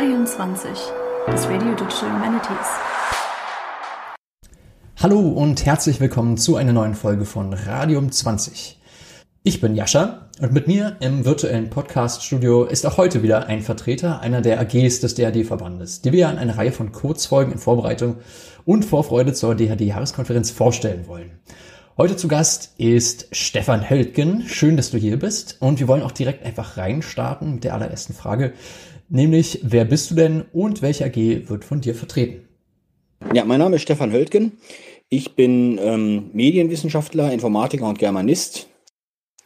Radium 20, das Radio Digital Humanities. Hallo und herzlich willkommen zu einer neuen Folge von Radium 20. Ich bin Jascha und mit mir im virtuellen Podcast-Studio ist auch heute wieder ein Vertreter einer der AGs des DHD-Verbandes, die wir an eine Reihe von Kurzfolgen in Vorbereitung und Vorfreude zur DHD-Jahreskonferenz vorstellen wollen. Heute zu Gast ist Stefan Höltgen. Schön, dass du hier bist. Und wir wollen auch direkt einfach reinstarten mit der allerersten Frage, nämlich wer bist du denn und welche AG wird von dir vertreten? Ja, mein Name ist Stefan Höltgen. Ich bin ähm, Medienwissenschaftler, Informatiker und Germanist.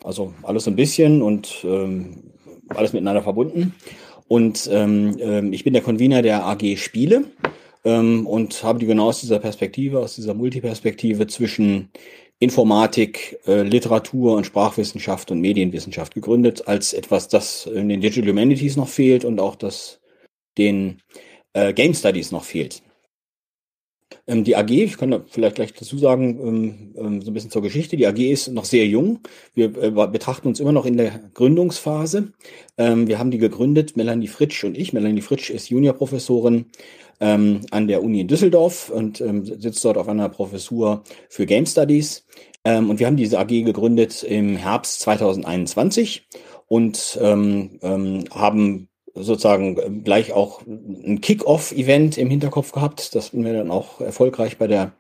Also alles ein bisschen und ähm, alles miteinander verbunden. Und ähm, ähm, ich bin der Convener der AG Spiele ähm, und habe die genau aus dieser Perspektive, aus dieser Multiperspektive zwischen Informatik, äh, Literatur und Sprachwissenschaft und Medienwissenschaft gegründet, als etwas, das in den Digital Humanities noch fehlt und auch das den äh, Game Studies noch fehlt. Ähm, die AG, ich kann da vielleicht gleich dazu sagen, ähm, ähm, so ein bisschen zur Geschichte. Die AG ist noch sehr jung. Wir äh, betrachten uns immer noch in der Gründungsphase. Ähm, wir haben die gegründet, Melanie Fritsch und ich. Melanie Fritsch ist Juniorprofessorin ähm, an der Uni in Düsseldorf und ähm, sitzt dort auf einer Professur für Game Studies. und wir haben diese AG gegründet im Herbst 2021 und haben sozusagen ähm, gleich auch ein Kick-Off-Event im Hinterkopf gehabt. Das haben wir dann auch erfolgreich bei der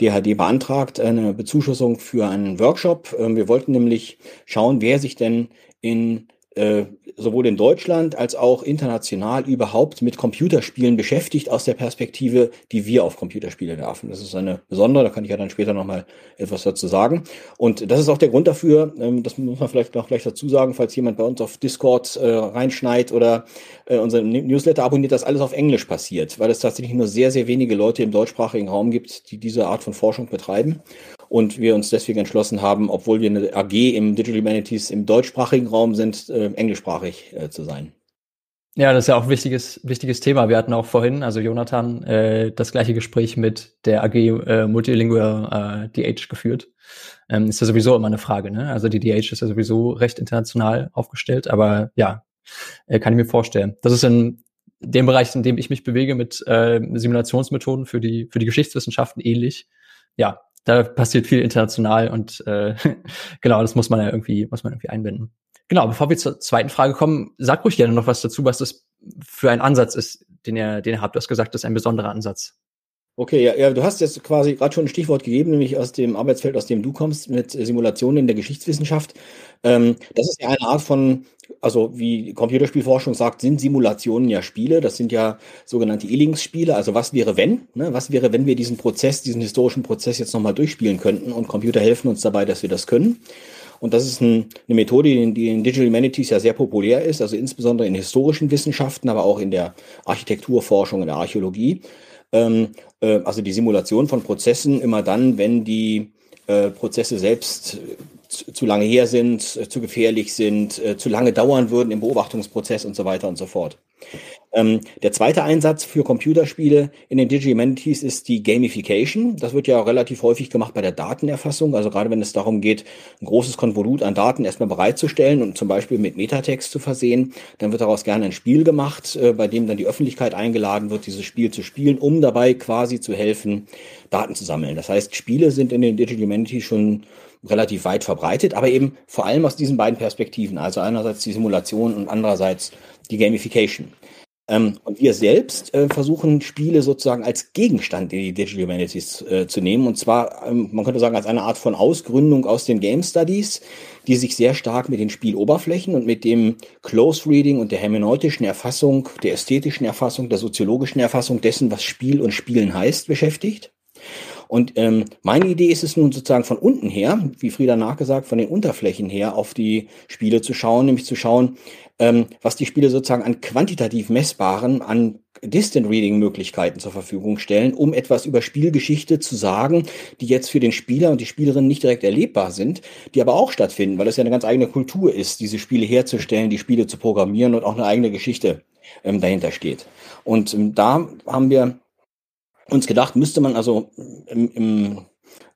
DHD beantragt, eine Bezuschussung für einen Workshop. Ähm, wir wollten nämlich schauen, wer sich denn in äh, sowohl in Deutschland als auch international überhaupt mit Computerspielen beschäftigt aus der Perspektive, die wir auf Computerspiele werfen. Das ist eine besondere, da kann ich ja dann später nochmal etwas dazu sagen. Und das ist auch der Grund dafür, ähm, das muss man vielleicht noch gleich dazu sagen, falls jemand bei uns auf Discord äh, reinschneit oder äh, unseren Newsletter abonniert, dass alles auf Englisch passiert, weil es tatsächlich nur sehr, sehr wenige Leute im deutschsprachigen Raum gibt, die diese Art von Forschung betreiben und wir uns deswegen entschlossen haben, obwohl wir eine AG im Digital Humanities im deutschsprachigen Raum sind, äh, englischsprachig äh, zu sein. Ja, das ist ja auch ein wichtiges, wichtiges Thema. Wir hatten auch vorhin, also Jonathan, äh, das gleiche Gespräch mit der AG äh, Multilingual äh, DH geführt. Ähm, ist ja sowieso immer eine Frage, ne? Also die DH ist ja sowieso recht international aufgestellt, aber ja, äh, kann ich mir vorstellen. Das ist in dem Bereich, in dem ich mich bewege, mit äh, Simulationsmethoden für die, für die Geschichtswissenschaften ähnlich. Ja, da passiert viel international und äh, genau, das muss man ja irgendwie, muss man irgendwie einbinden. Genau, bevor wir zur zweiten Frage kommen, sag ruhig gerne noch was dazu, was das für ein Ansatz ist, den ihr, den ihr habt. Du hast gesagt, das ist ein besonderer Ansatz. Okay, ja, ja, du hast jetzt quasi gerade schon ein Stichwort gegeben, nämlich aus dem Arbeitsfeld, aus dem du kommst, mit Simulationen in der Geschichtswissenschaft. Ähm, das ist ja eine Art von, also wie Computerspielforschung sagt, sind Simulationen ja Spiele. Das sind ja sogenannte Illings-Spiele. Also was wäre wenn? Ne? Was wäre, wenn wir diesen Prozess, diesen historischen Prozess jetzt nochmal durchspielen könnten und Computer helfen uns dabei, dass wir das können? Und das ist ein, eine Methode, die in, die in Digital Humanities ja sehr populär ist, also insbesondere in historischen Wissenschaften, aber auch in der Architekturforschung, in der Archäologie. Ähm, äh, also die Simulation von Prozessen immer dann, wenn die äh, Prozesse selbst zu, zu lange her sind, äh, zu gefährlich sind, äh, zu lange dauern würden im Beobachtungsprozess und so weiter und so fort. Ähm, der zweite Einsatz für Computerspiele in den Digital Humanities ist die Gamification. Das wird ja relativ häufig gemacht bei der Datenerfassung. Also gerade wenn es darum geht, ein großes Konvolut an Daten erstmal bereitzustellen und zum Beispiel mit Metatext zu versehen, dann wird daraus gerne ein Spiel gemacht, äh, bei dem dann die Öffentlichkeit eingeladen wird, dieses Spiel zu spielen, um dabei quasi zu helfen, Daten zu sammeln. Das heißt, Spiele sind in den Digital Humanities schon relativ weit verbreitet, aber eben vor allem aus diesen beiden Perspektiven. Also einerseits die Simulation und andererseits die Gamification. Ähm, und wir selbst äh, versuchen Spiele sozusagen als Gegenstand in die Digital Humanities äh, zu nehmen. Und zwar, ähm, man könnte sagen, als eine Art von Ausgründung aus den Game Studies, die sich sehr stark mit den Spieloberflächen und mit dem Close Reading und der hermeneutischen Erfassung, der ästhetischen Erfassung, der soziologischen Erfassung dessen, was Spiel und Spielen heißt, beschäftigt. Und ähm, meine Idee ist es nun sozusagen von unten her, wie Frieda nachgesagt, von den Unterflächen her auf die Spiele zu schauen, nämlich zu schauen, ähm, was die Spiele sozusagen an quantitativ messbaren, an Distant Reading Möglichkeiten zur Verfügung stellen, um etwas über Spielgeschichte zu sagen, die jetzt für den Spieler und die Spielerin nicht direkt erlebbar sind, die aber auch stattfinden, weil es ja eine ganz eigene Kultur ist, diese Spiele herzustellen, die Spiele zu programmieren und auch eine eigene Geschichte ähm, dahinter steht. Und ähm, da haben wir uns gedacht, müsste man also im, im,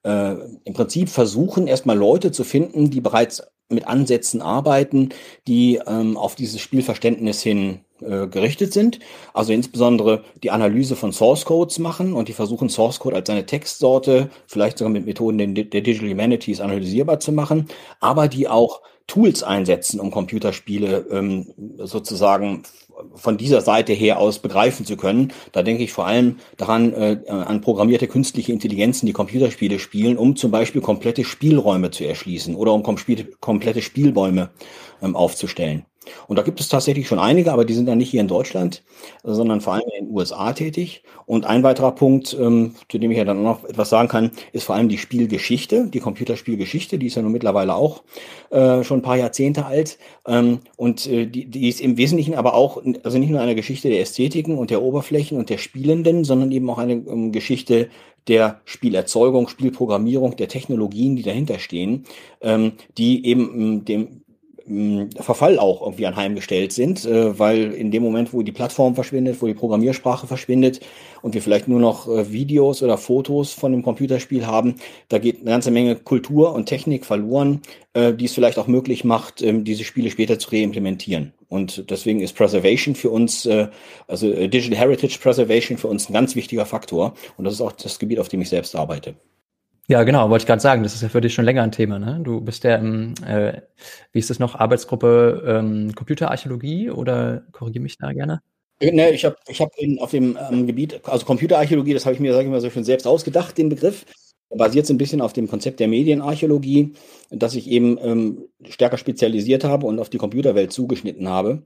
äh, im Prinzip versuchen, erstmal Leute zu finden, die bereits mit Ansätzen arbeiten, die ähm, auf dieses Spielverständnis hin äh, gerichtet sind, also insbesondere die Analyse von Source Codes machen und die versuchen Source Code als eine Textsorte, vielleicht sogar mit Methoden der Digital Humanities analysierbar zu machen, aber die auch Tools einsetzen, um Computerspiele ähm, sozusagen von dieser Seite her aus begreifen zu können. Da denke ich vor allem daran, äh, an programmierte künstliche Intelligenzen, die Computerspiele spielen, um zum Beispiel komplette Spielräume zu erschließen oder um kom komplette Spielbäume ähm, aufzustellen. Und da gibt es tatsächlich schon einige, aber die sind dann nicht hier in Deutschland, sondern vor allem in den USA tätig. Und ein weiterer Punkt, ähm, zu dem ich ja dann noch etwas sagen kann, ist vor allem die Spielgeschichte, die Computerspielgeschichte, die ist ja nun mittlerweile auch äh, schon ein paar Jahrzehnte alt. Ähm, und äh, die, die ist im Wesentlichen aber auch, also nicht nur eine Geschichte der Ästhetiken und der Oberflächen und der Spielenden, sondern eben auch eine ähm, Geschichte der Spielerzeugung, Spielprogrammierung, der Technologien, die dahinter stehen, ähm, die eben ähm, dem Verfall auch irgendwie anheimgestellt sind, äh, weil in dem Moment, wo die Plattform verschwindet, wo die Programmiersprache verschwindet und wir vielleicht nur noch äh, Videos oder Fotos von dem Computerspiel haben, da geht eine ganze Menge Kultur und Technik verloren, äh, die es vielleicht auch möglich macht, ähm, diese Spiele später zu reimplementieren. Und deswegen ist Preservation für uns, also Digital Heritage Preservation für uns ein ganz wichtiger Faktor. Und das ist auch das Gebiet, auf dem ich selbst arbeite. Ja, genau, wollte ich gerade sagen, das ist ja für dich schon länger ein Thema, ne? Du bist ja im, äh, wie ist das noch, Arbeitsgruppe ähm, Computerarchäologie oder korrigiere mich da gerne? Äh, ne, ich habe ich hab auf dem ähm, Gebiet, also Computerarchäologie, das habe ich mir, sage ich mal so schön selbst ausgedacht, den Begriff basiert so ein bisschen auf dem Konzept der Medienarchäologie, dass ich eben ähm, stärker spezialisiert habe und auf die Computerwelt zugeschnitten habe.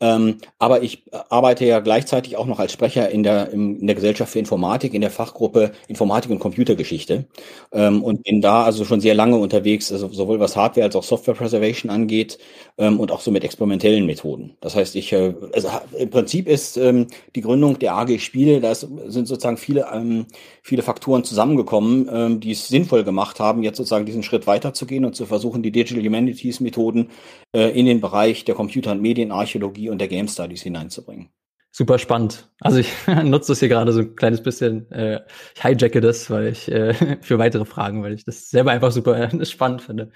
Ähm, aber ich arbeite ja gleichzeitig auch noch als Sprecher in der, in der Gesellschaft für Informatik, in der Fachgruppe Informatik und Computergeschichte ähm, und bin da also schon sehr lange unterwegs, also sowohl was Hardware als auch Software Preservation angeht ähm, und auch so mit experimentellen Methoden. Das heißt, ich, äh, also im Prinzip ist ähm, die Gründung der AG Spiele, da sind sozusagen viele, ähm, viele Faktoren zusammengekommen, ähm, die es sinnvoll gemacht haben, jetzt sozusagen diesen Schritt weiterzugehen und zu versuchen, die Digital Humanities Methoden äh, in den Bereich der Computer- und Medienarchäologie und der Game Studies hineinzubringen. Super spannend. Also ich nutze das hier gerade so ein kleines bisschen, äh, ich hijacke das, weil ich äh, für weitere Fragen, weil ich das selber einfach super spannend finde.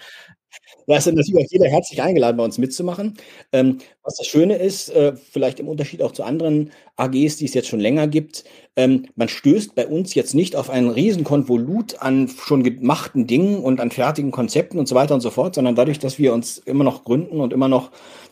Da ist natürlich auch jeder herzlich eingeladen, bei uns mitzumachen. Ähm, was das Schöne ist, äh, vielleicht im Unterschied auch zu anderen AGs, die es jetzt schon länger gibt, ähm, man stößt bei uns jetzt nicht auf einen riesen Konvolut an schon gemachten Dingen und an fertigen Konzepten und so weiter und so fort, sondern dadurch, dass wir uns immer noch gründen und immer noch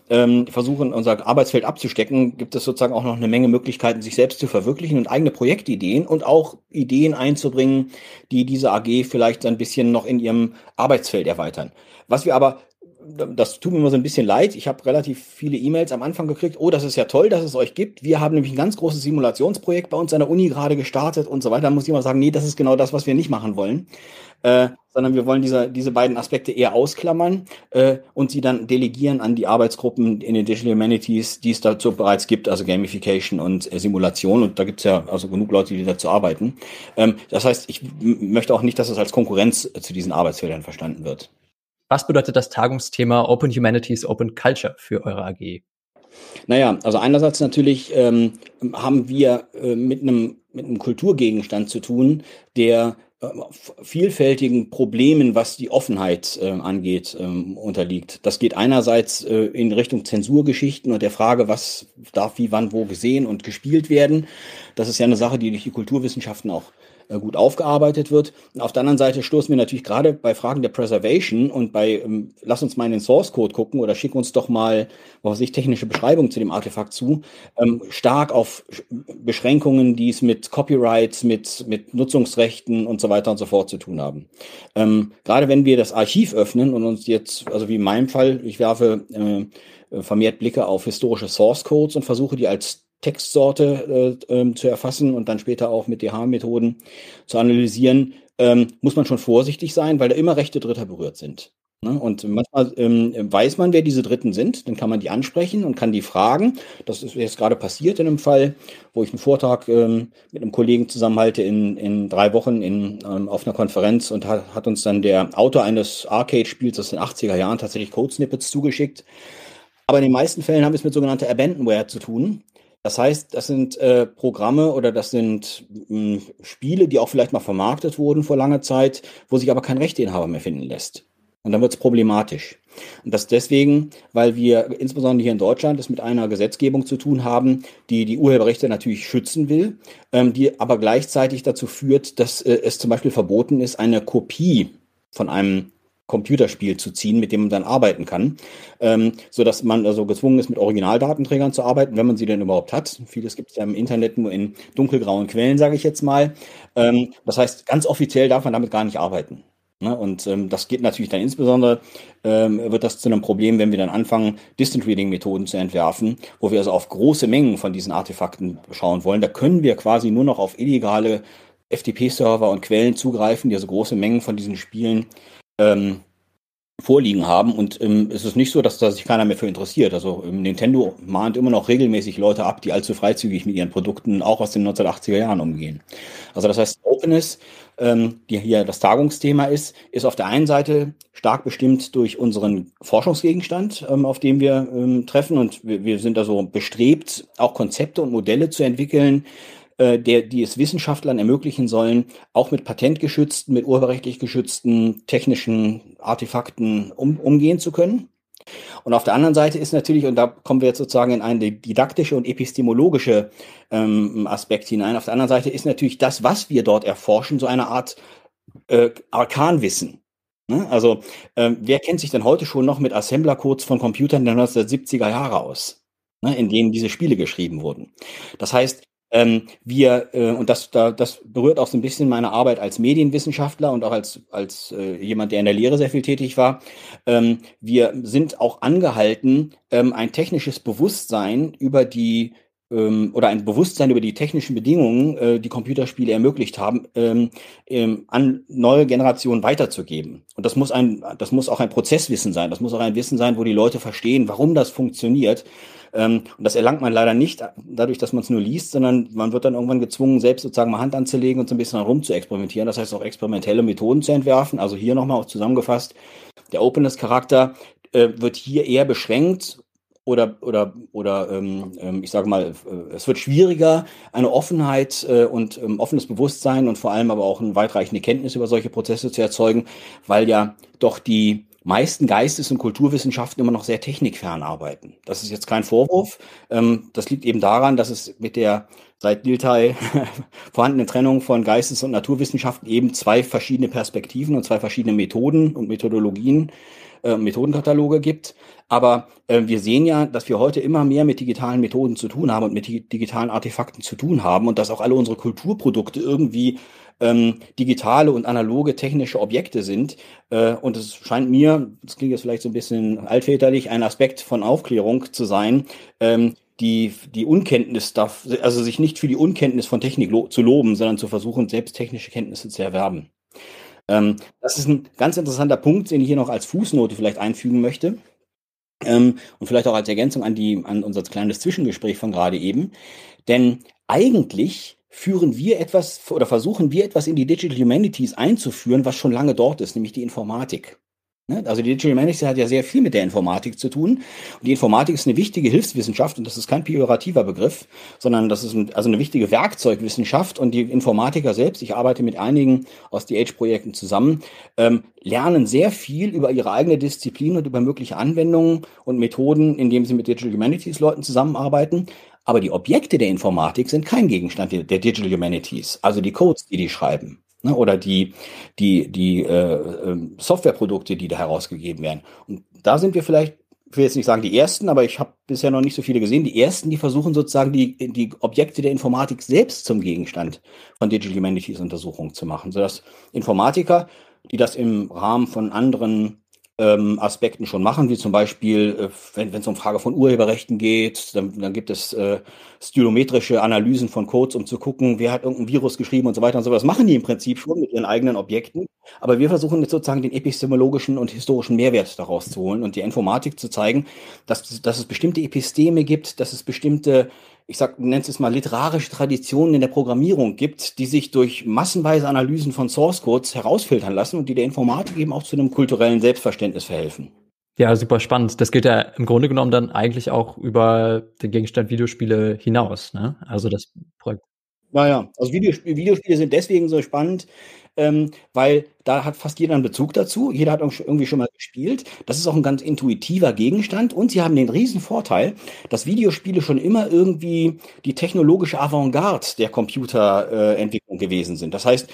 ähm, versuchen, unser Arbeitsfeld abzustecken, gibt es sozusagen auch noch eine Menge Möglichkeiten, sich selbst zu verwirklichen und eigene Projektideen und auch Ideen einzubringen, die diese AG vielleicht ein bisschen noch in ihrem Arbeitsfeld erweitern. Was wir aber das tut mir immer so ein bisschen leid. Ich habe relativ viele E-Mails am Anfang gekriegt. Oh, das ist ja toll, dass es euch gibt. Wir haben nämlich ein ganz großes Simulationsprojekt bei uns an der Uni gerade gestartet und so weiter. Da muss ich immer sagen, nee, das ist genau das, was wir nicht machen wollen. Äh, sondern wir wollen diese, diese beiden Aspekte eher ausklammern äh, und sie dann delegieren an die Arbeitsgruppen in den Digital Humanities, die es dazu bereits gibt, also Gamification und äh, Simulation. Und da gibt es ja also genug Leute, die dazu arbeiten. Ähm, das heißt, ich möchte auch nicht, dass es als Konkurrenz zu diesen Arbeitsfeldern verstanden wird. Was bedeutet das Tagungsthema Open Humanities, Open Culture für eure AG? Naja, also einerseits natürlich ähm, haben wir äh, mit einem mit einem Kulturgegenstand zu tun, der äh, vielfältigen Problemen, was die Offenheit äh, angeht, ähm, unterliegt. Das geht einerseits äh, in Richtung Zensurgeschichten und der Frage, was darf wie, wann, wo gesehen und gespielt werden. Das ist ja eine Sache, die durch die Kulturwissenschaften auch gut aufgearbeitet wird. auf der anderen Seite stoßen wir natürlich gerade bei Fragen der Preservation und bei, ähm, lass uns mal in den Source Code gucken oder schick uns doch mal, was weiß ich, technische Beschreibung zu dem Artefakt zu, ähm, stark auf Beschränkungen, die es mit Copyrights, mit, mit Nutzungsrechten und so weiter und so fort zu tun haben. Ähm, gerade wenn wir das Archiv öffnen und uns jetzt, also wie in meinem Fall, ich werfe äh, vermehrt Blicke auf historische Source Codes und versuche die als Textsorte äh, ähm, zu erfassen und dann später auch mit DH-Methoden zu analysieren, ähm, muss man schon vorsichtig sein, weil da immer Rechte Dritter berührt sind. Ne? Und manchmal ähm, weiß man, wer diese Dritten sind, dann kann man die ansprechen und kann die fragen. Das ist jetzt gerade passiert in einem Fall, wo ich einen Vortrag ähm, mit einem Kollegen zusammenhalte in, in drei Wochen in, ähm, auf einer Konferenz und hat, hat uns dann der Autor eines Arcade-Spiels aus den 80er Jahren tatsächlich Code-Snippets zugeschickt. Aber in den meisten Fällen haben wir es mit sogenannter Abandonware zu tun. Das heißt, das sind äh, Programme oder das sind mh, hm, Spiele, die auch vielleicht mal vermarktet wurden vor langer Zeit, wo sich aber kein Rechteinhaber mehr finden lässt. Und dann wird es problematisch. Und das deswegen, weil wir insbesondere hier in Deutschland es mit einer Gesetzgebung zu tun haben, die die Urheberrechte natürlich schützen will, ähm, die aber gleichzeitig dazu führt, dass äh, es zum Beispiel verboten ist, eine Kopie von einem Computerspiel zu ziehen, mit dem man dann arbeiten kann, ähm, so dass man also gezwungen ist, mit Originaldatenträgern zu arbeiten, wenn man sie denn überhaupt hat. Vieles gibt es ja im Internet nur in dunkelgrauen Quellen, sage ich jetzt mal. Ähm, das heißt, ganz offiziell darf man damit gar nicht arbeiten. Ne? Und ähm, das geht natürlich dann insbesondere, ähm, wird das zu einem Problem, wenn wir dann anfangen, Distant Reading Methoden zu entwerfen, wo wir also auf große Mengen von diesen Artefakten schauen wollen. Da können wir quasi nur noch auf illegale FTP-Server und Quellen zugreifen, die also große Mengen von diesen Spielen ähm, vorliegen haben. Und ähm, es ist nicht so, dass da sich keiner mehr für interessiert. Also ähm, Nintendo mahnt immer noch regelmäßig Leute ab, die allzu freizügig mit ihren Produkten auch aus den 1980er Jahren umgehen. Also das heißt, Openness, ähm, die hier das Tagungsthema ist, ist auf der einen Seite stark bestimmt durch unseren Forschungsgegenstand, ähm, auf dem wir ähm, treffen. Und wir, wir sind also bestrebt, auch Konzepte und Modelle zu entwickeln, äh, der, die es Wissenschaftlern ermöglichen sollen, auch mit patentgeschützten, mit urheberrechtlich geschützten technischen Artefakten um, umgehen zu können. Und auf der anderen Seite ist natürlich, und da kommen wir jetzt sozusagen in eine didaktische und epistemologische ähm, Aspekt hinein, auf der anderen Seite ist natürlich das, was wir dort erforschen, so eine Art äh, Arkanwissen. Ne? Also äh, wer kennt sich denn heute schon noch mit Assembler-Codes von Computern der 1970er Jahre aus, ne, in denen diese Spiele geschrieben wurden? Das heißt, ähm, wir, äh, und das, da, das berührt auch so ein bisschen meine Arbeit als Medienwissenschaftler und auch als, als äh, jemand, der in der Lehre sehr viel tätig war. Ähm, wir sind auch angehalten, ähm, ein technisches Bewusstsein über die ähm, oder ein Bewusstsein über die technischen Bedingungen, äh, die Computerspiele ermöglicht haben, ähm, ähm, an neue Generationen weiterzugeben. Und das muss ein, das muss auch ein Prozesswissen sein. Das muss auch ein Wissen sein, wo die Leute verstehen, warum das funktioniert ähm, und das erlangt man leider nicht dadurch, dass man es nur liest, sondern man wird dann irgendwann gezwungen, selbst sozusagen mal Hand anzulegen und so ein bisschen herum zu experimentieren. Das heißt auch experimentelle Methoden zu entwerfen. Also hier nochmal zusammengefasst, der Openness-Charakter äh, wird hier eher beschränkt oder oder oder ähm, ähm ich sage mal, äh, es wird schwieriger, eine Offenheit äh, und ähm, offenes Bewusstsein und vor allem aber auch eine weitreichende Kenntnis über solche Prozesse zu erzeugen, weil ja doch die meisten Geistes- und Kulturwissenschaften immer noch sehr technikfern arbeiten. Das ist jetzt kein Vorwurf. Ähm, das liegt eben daran, dass es mit der seit Dilthey vorhandenen Trennung von Geistes- und Naturwissenschaften eben zwei verschiedene Perspektiven und zwei verschiedene Methoden und Methodologien, äh, Methodenkataloge gibt. Aber äh, wir sehen ja, dass wir heute immer mehr mit digitalen Methoden zu tun haben und mit digitalen Artefakten zu tun haben und dass auch alle unsere Kulturprodukte irgendwie ähm, digitale und analoge technische Objekte sind. Äh, und es scheint mir, das klingt jetzt vielleicht so ein bisschen altväterlich, ein Aspekt von Aufklärung zu sein, ähm, die, die Unkenntnis darf, also sich nicht für die Unkenntnis von Technik lo zu loben, sondern zu versuchen, selbst technische Kenntnisse zu erwerben. Ähm, das ist ein ganz interessanter Punkt, den ich hier noch als Fußnote vielleicht einfügen möchte. Ähm, und vielleicht auch als Ergänzung an, die, an unser kleines Zwischengespräch von gerade eben. Denn eigentlich führen wir etwas oder versuchen wir etwas in die Digital Humanities einzuführen, was schon lange dort ist, nämlich die Informatik. Ne? Also die Digital Humanities hat ja sehr viel mit der Informatik zu tun. Und die Informatik ist eine wichtige Hilfswissenschaft und das ist kein pejorativer Begriff, sondern das ist ein, also eine wichtige Werkzeugwissenschaft und die Informatiker selbst, ich arbeite mit einigen aus die Age-Projekten zusammen, ähm, lernen sehr viel über ihre eigene Disziplin und über mögliche Anwendungen und Methoden, indem sie mit Digital Humanities Leuten zusammenarbeiten. Aber die Objekte der Informatik sind kein Gegenstand der Digital Humanities, also die Codes, die die schreiben. Ne, oder die, die, die äh, ähm, Softwareprodukte, die da herausgegeben werden. Und da sind wir vielleicht, ich will jetzt nicht sagen die ersten, aber ich habe bisher noch nicht so viele gesehen, die ersten, die versuchen sozusagen die, die Objekte der Informatik selbst zum Gegenstand von Digital Humanities Untersuchungen zu machen, sodass Informatiker, die das im Rahmen von anderen ähm, Aspekten schon machen, wie zum Beispiel, äh, wenn es um Frage von Urheberrechten geht, dann, dann gibt es äh, stylometrische Analysen von Codes, um zu gucken, wer hat irgendein Virus geschrieben und so weiter und so. Das machen die im Prinzip schon mit ihren eigenen Objekten. Aber wir versuchen jetzt sozusagen den epistemologischen und historischen Mehrwert daraus zu holen und die Informatik zu zeigen, dass, dass es bestimmte Episteme gibt, dass es bestimmte ich sag, nennt es mal literarische Traditionen in der Programmierung gibt, die sich durch massenweise Analysen von Source Codes herausfiltern lassen und die der Informatik eben auch zu einem kulturellen Selbstverständnis verhelfen. Ja, super spannend. Das geht ja im Grunde genommen dann eigentlich auch über den Gegenstand Videospiele hinaus, ne? Also das Projekt. Naja, also Videospiele sind deswegen so spannend, ähm, weil da hat fast jeder einen Bezug dazu. Jeder hat irgendwie schon mal gespielt. Das ist auch ein ganz intuitiver Gegenstand und sie haben den riesen Vorteil, dass Videospiele schon immer irgendwie die technologische Avantgarde der Computerentwicklung äh, gewesen sind. Das heißt,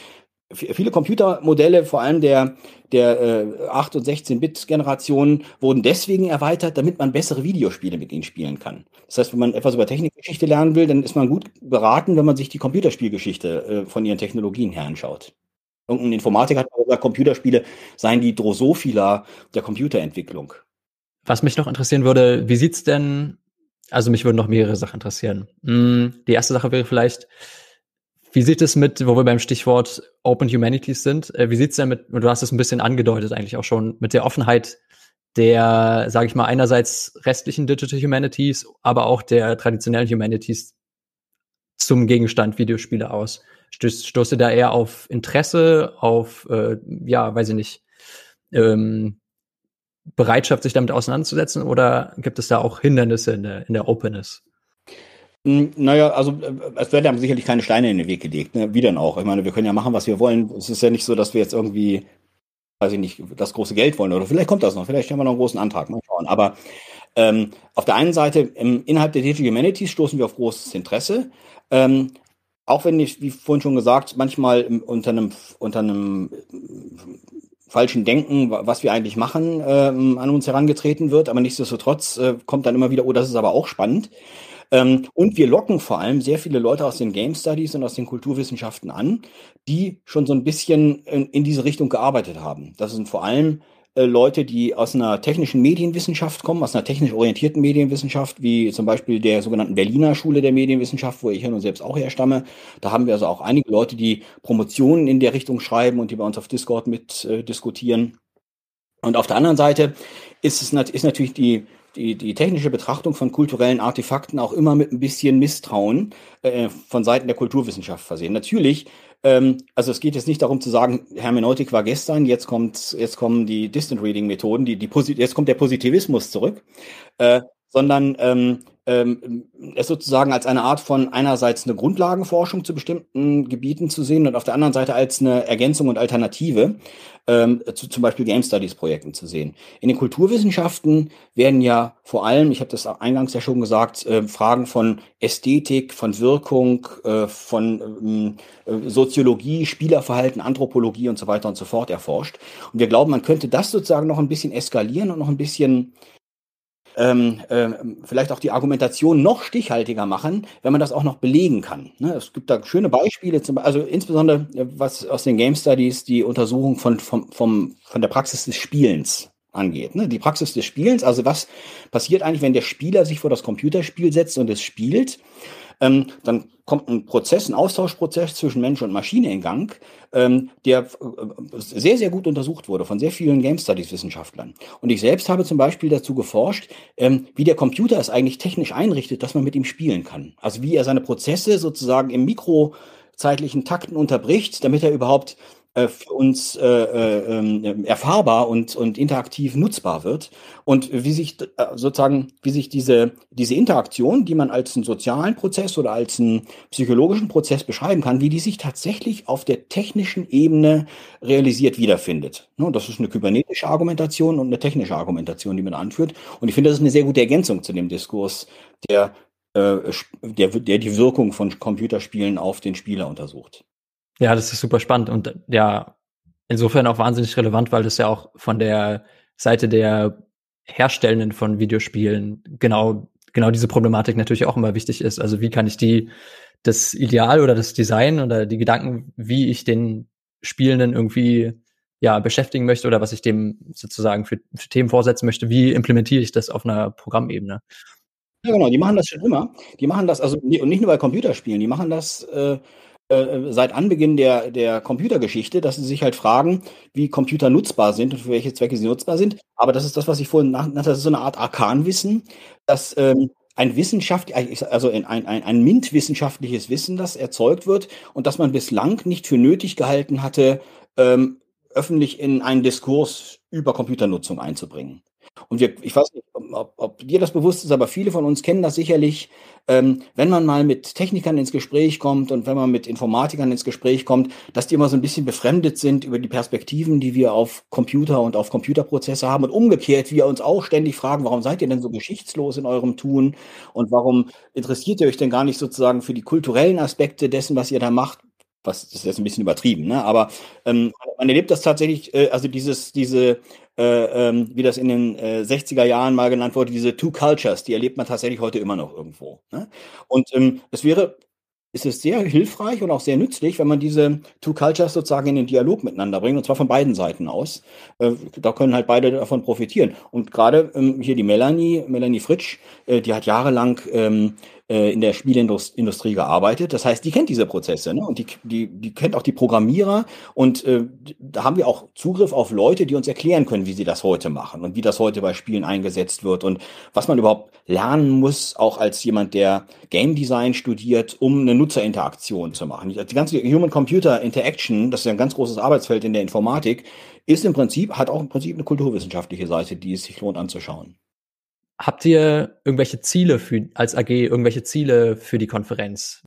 viele Computermodelle, vor allem der, der äh, 8- und 16-Bit-Generation, wurden deswegen erweitert, damit man bessere Videospiele mit ihnen spielen kann. Das heißt, wenn man etwas über Technikgeschichte lernen will, dann ist man gut beraten, wenn man sich die Computerspielgeschichte äh, von ihren Technologien her anschaut. Irgendein Informatiker hat gesagt, Computerspiele seien die Drosophila der Computerentwicklung. Was mich noch interessieren würde, wie sieht's denn, also mich würden noch mehrere Sachen interessieren. Hm, die erste Sache wäre vielleicht, wie sieht es mit, wo wir beim Stichwort Open Humanities sind, äh, wie sieht's denn mit, du hast es ein bisschen angedeutet eigentlich auch schon, mit der Offenheit der, sage ich mal, einerseits restlichen Digital Humanities, aber auch der traditionellen Humanities zum Gegenstand Videospiele aus? Stoßt ihr da eher auf Interesse, auf, äh, ja, weiß ich nicht, ähm, Bereitschaft, sich damit auseinanderzusetzen oder gibt es da auch Hindernisse in der, in der Openness? Hm, naja, also äh, es werden ja sicherlich keine Steine in den Weg gelegt, ne? Wie denn auch? Ich meine, wir können ja machen, was wir wollen. Es ist ja nicht so, dass wir jetzt irgendwie, weiß ich nicht, das große Geld wollen. Oder vielleicht kommt das noch, vielleicht haben wir noch einen großen Antrag. Mal schauen. Aber ähm, auf der einen Seite, im, innerhalb der Digital Humanities stoßen wir auf großes Interesse. Ähm, auch wenn ich, wie vorhin schon gesagt, manchmal unter einem, unter einem falschen Denken, was wir eigentlich machen, ähm, an uns herangetreten wird, aber nichtsdestotrotz äh, kommt dann immer wieder, oh, das ist aber auch spannend. Ähm, und wir locken vor allem sehr viele Leute aus den Game Studies und aus den Kulturwissenschaften an, die schon so ein bisschen in, in diese Richtung gearbeitet haben. Das sind vor allem äh, Leute, die aus einer technischen Medienwissenschaft kommen, aus einer technisch orientierten Medienwissenschaft, wie zum Beispiel der sogenannten Berliner Schule der Medienwissenschaft, wo ich ja nun selbst auch herstamme. Da haben wir also auch einige Leute, die Promotionen in der Richtung schreiben und die bei uns auf Discord mit äh, diskutieren. Und auf der anderen Seite ist es ist natürlich die die, die technische Betrachtung von kulturellen Artefakten auch immer mit ein bisschen Misstrauen äh, von Seiten der Kulturwissenschaft versehen. Natürlich, ähm, also es geht jetzt nicht darum zu sagen, Hermeneutik war gestern, jetzt kommt, jetzt kommen die Distant Reading Methoden, die, die jetzt kommt der Positivismus zurück, äh, sondern ähm, ähm, es sozusagen als eine Art von einerseits eine Grundlagenforschung zu bestimmten Gebieten zu sehen und auf der anderen Seite als eine Ergänzung und Alternative ähm, zu zum Beispiel Game Studies Projekten zu sehen. In den Kulturwissenschaften werden ja vor allem, ich habe das eingangs ja schon gesagt, äh, Fragen von Ästhetik, von Wirkung, äh, von ähm, äh, Soziologie, Spielerverhalten, Anthropologie und so weiter und so fort erforscht. Und wir glauben, man könnte das sozusagen noch ein bisschen eskalieren und noch ein bisschen ähm, äh, vielleicht auch die Argumentation noch stichhaltiger machen, wenn man das auch noch belegen kann. Ne? Es gibt da schöne Beispiele, zum, also insbesondere äh, was aus den Game Studies die Untersuchung von, vom, vom, von der Praxis des Spielens angeht. Ne? Die Praxis des Spielens, also was passiert eigentlich, wenn der Spieler sich vor das Computerspiel setzt und es spielt ähm, dann kommt ein Prozess, ein Austauschprozess zwischen Mensch und Maschine in Gang, ähm, der äh, sehr, sehr gut untersucht wurde von sehr vielen Game Studies Wissenschaftlern. Und ich selbst habe zum Beispiel dazu geforscht, ähm, wie der Computer es eigentlich technisch einrichtet, dass man mit ihm spielen kann. Also wie er seine Prozesse sozusagen im mikrozeitlichen Takten unterbricht, damit er überhaupt für uns äh, äh, ähm, erfahrbar und, und interaktiv nutzbar wird. Und wie sich äh, sozusagen, wie sich diese, diese Interaktion, die man als einen sozialen Prozess oder als einen psychologischen Prozess beschreiben kann, wie die sich tatsächlich auf der technischen Ebene realisiert wiederfindet. Ne, das ist eine kybernetische Argumentation und eine technische Argumentation, die man anführt. Und ich finde, das ist eine sehr gute Ergänzung zu dem Diskurs, der, äh, der, der die Wirkung von Computerspielen auf den Spieler untersucht. Ja, das ist super spannend und ja, insofern auch wahnsinnig relevant, weil das ja auch von der Seite der Herstellenden von Videospielen genau, genau diese Problematik natürlich auch immer wichtig ist. Also wie kann ich die, das Ideal oder das Design oder die Gedanken, wie ich den Spielenden irgendwie ja, beschäftigen möchte oder was ich dem sozusagen für, für Themen vorsetzen möchte, wie implementiere ich das auf einer Programmebene? Ja, genau, die machen das schon immer. Die machen das, also und nicht nur bei Computerspielen, die machen das äh, äh, seit Anbeginn der, der Computergeschichte, dass sie sich halt fragen, wie Computer nutzbar sind und für welche Zwecke sie nutzbar sind. Aber das ist das, was ich vorhin nannte, das ist so eine Art Arkanwissen, dass ähm, ein Wissenschaft, also ein, ein, ein MINT-wissenschaftliches Wissen, das erzeugt wird und das man bislang nicht für nötig gehalten hatte, ähm, öffentlich in einen Diskurs über Computernutzung einzubringen. Und wir, ich weiß nicht, ob, ob dir das bewusst ist, aber viele von uns kennen das sicherlich, ähm, wenn man mal mit Technikern ins Gespräch kommt und wenn man mit Informatikern ins Gespräch kommt, dass die immer so ein bisschen befremdet sind über die Perspektiven, die wir auf Computer und auf Computerprozesse haben und umgekehrt wir uns auch ständig fragen, warum seid ihr denn so geschichtslos in eurem Tun und warum interessiert ihr euch denn gar nicht sozusagen für die kulturellen Aspekte dessen, was ihr da macht? Was das ist jetzt ein bisschen übertrieben, ne? Aber ähm, man erlebt das tatsächlich, äh, also dieses, diese äh, ähm, wie das in den äh, 60er Jahren mal genannt wurde, diese Two Cultures, die erlebt man tatsächlich heute immer noch irgendwo. Ne? Und ähm, es wäre ist es sehr hilfreich und auch sehr nützlich, wenn man diese Two Cultures sozusagen in den Dialog miteinander bringt, und zwar von beiden Seiten aus. Äh, da können halt beide davon profitieren. Und gerade ähm, hier die Melanie, Melanie Fritsch, äh, die hat jahrelang ähm, äh, in der Spielindustrie gearbeitet. Das heißt, die kennt diese Prozesse ne? und die, die, die kennt auch die Programmierer und äh, da haben wir auch Zugriff auf Leute, die uns erklären können, wie sie das heute machen und wie das heute bei Spielen eingesetzt wird und was man überhaupt lernen muss, auch als jemand, der Game Design studiert, um eine Nutzerinteraktion zu machen. Die ganze Human-Computer Interaction, das ist ja ein ganz großes Arbeitsfeld in der Informatik, ist im Prinzip, hat auch im Prinzip eine kulturwissenschaftliche Seite, die es sich lohnt anzuschauen. Habt ihr irgendwelche Ziele für, als AG, irgendwelche Ziele für die Konferenz?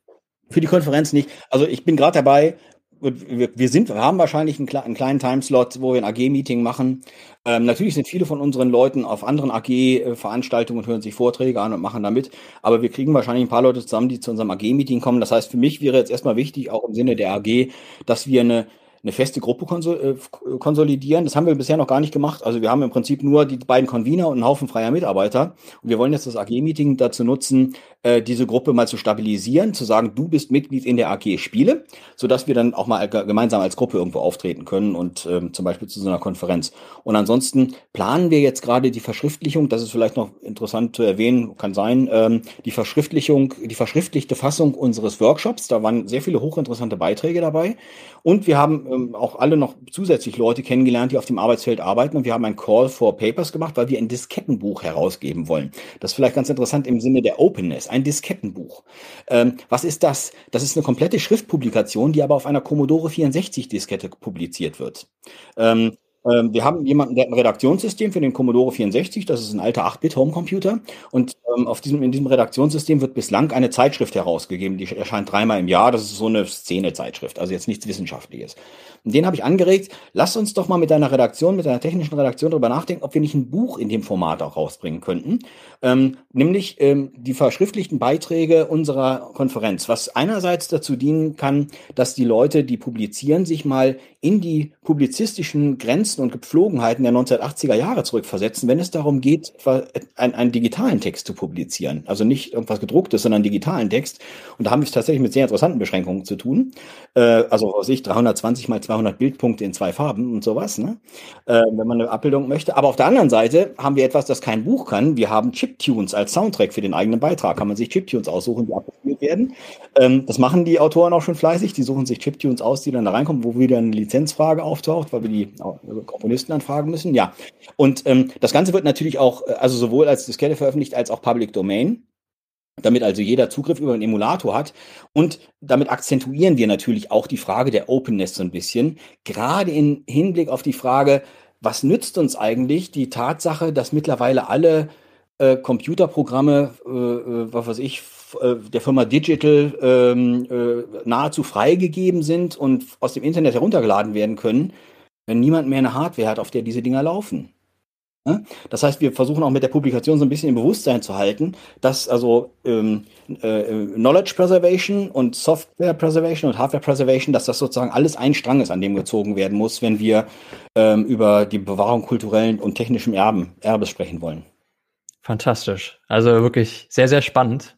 Für die Konferenz nicht. Also ich bin gerade dabei, wir, sind, wir haben wahrscheinlich einen, einen kleinen Timeslot, wo wir ein AG-Meeting machen. Ähm, natürlich sind viele von unseren Leuten auf anderen AG-Veranstaltungen und hören sich Vorträge an und machen da mit. Aber wir kriegen wahrscheinlich ein paar Leute zusammen, die zu unserem AG-Meeting kommen. Das heißt, für mich wäre jetzt erstmal wichtig, auch im Sinne der AG, dass wir eine eine feste Gruppe äh, konsolidieren. Das haben wir bisher noch gar nicht gemacht. Also wir haben im Prinzip nur die beiden Convener und einen Haufen freier Mitarbeiter. Und wir wollen jetzt das AG-Meeting dazu nutzen, äh, diese Gruppe mal zu stabilisieren, zu sagen, du bist Mitglied in der AG Spiele, sodass wir dann auch mal gemeinsam als Gruppe irgendwo auftreten können und ähm, zum Beispiel zu so einer Konferenz. Und ansonsten planen wir jetzt gerade die Verschriftlichung, das ist vielleicht noch interessant zu erwähnen, kann sein, ähm, die Verschriftlichung, die verschriftlichte Fassung unseres Workshops. Da waren sehr viele hochinteressante Beiträge dabei. Und wir haben ähm, auch alle noch zusätzlich Leute kennengelernt, die auf dem Arbeitsfeld arbeiten. Und wir haben ein Call for Papers gemacht, weil wir ein Diskettenbuch herausgeben wollen. Das ist vielleicht ganz interessant im Sinne der Openness. Ein Diskettenbuch. Ähm, was ist das? Das ist eine komplette Schriftpublikation, die aber auf einer Commodore 64 Diskette publiziert wird. Ähm, ähm, wir haben jemanden, der hat ein Redaktionssystem für den Commodore 64, das ist ein alter 8-Bit-Homecomputer. Und ähm, auf diesem, in diesem Redaktionssystem wird bislang eine Zeitschrift herausgegeben, die erscheint dreimal im Jahr. Das ist so eine Szene-Zeitschrift, also jetzt nichts Wissenschaftliches. Und den habe ich angeregt, lass uns doch mal mit deiner Redaktion, mit deiner technischen Redaktion darüber nachdenken, ob wir nicht ein Buch in dem Format auch rausbringen könnten. Ähm, nämlich ähm, die verschriftlichten Beiträge unserer Konferenz, was einerseits dazu dienen kann, dass die Leute, die publizieren, sich mal in die publizistischen Grenzen und Gepflogenheiten der 1980er Jahre zurückversetzen, wenn es darum geht, einen, einen digitalen Text zu publizieren. Also nicht irgendwas gedrucktes, sondern einen digitalen Text. Und da haben wir es tatsächlich mit sehr interessanten Beschränkungen zu tun. Äh, also aus sich 320 mal 200 Bildpunkte in zwei Farben und sowas, ne? äh, wenn man eine Abbildung möchte. Aber auf der anderen Seite haben wir etwas, das kein Buch kann. Wir haben Chiptunes als Soundtrack für den eigenen Beitrag. Kann man sich Chiptunes aussuchen, die abgespielt werden. Ähm, das machen die Autoren auch schon fleißig. Die suchen sich Chiptunes aus, die dann da reinkommen, wo wieder eine Lizenzfrage auftaucht, weil wir die Komponisten anfragen müssen. Ja. Und ähm, das Ganze wird natürlich auch, äh, also sowohl als Diskette veröffentlicht als auch Public Domain damit also jeder Zugriff über einen Emulator hat. Und damit akzentuieren wir natürlich auch die Frage der Openness so ein bisschen, gerade im Hinblick auf die Frage, was nützt uns eigentlich die Tatsache, dass mittlerweile alle äh, Computerprogramme, äh, äh was weiß ich, äh, der Firma Digital ähm, äh, nahezu freigegeben sind und aus dem Internet heruntergeladen werden können, wenn niemand mehr eine Hardware hat, auf der diese Dinger laufen. Ne? Das heißt, wir versuchen auch mit der Publikation so ein bisschen im Bewusstsein zu halten, dass also ähm, äh, Knowledge Preservation und Software Preservation und Hardware Preservation, dass das sozusagen alles ein Strang ist, an dem gezogen werden muss, wenn wir ähm, über die Bewahrung kulturellen und technischen Erben, Erbes sprechen wollen. Fantastisch. Also wirklich sehr, sehr spannend.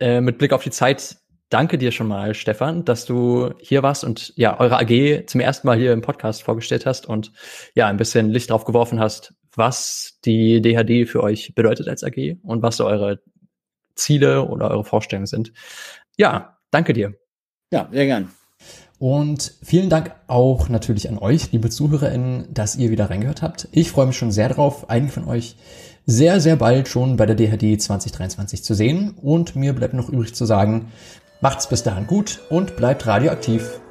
Äh, mit Blick auf die Zeit, danke dir schon mal, Stefan, dass du hier warst und ja, eure AG zum ersten Mal hier im Podcast vorgestellt hast und ja, ein bisschen Licht drauf geworfen hast, was die DHD für euch bedeutet als AG und was so eure Ziele oder eure Vorstellungen sind. Ja, danke dir. Ja, sehr gern. Und vielen Dank auch natürlich an euch, liebe ZuhörerInnen, dass ihr wieder reingehört habt. Ich freue mich schon sehr drauf, einige von euch sehr, sehr bald schon bei der DHD 2023 zu sehen. Und mir bleibt noch übrig zu sagen, macht's bis dahin gut und bleibt radioaktiv.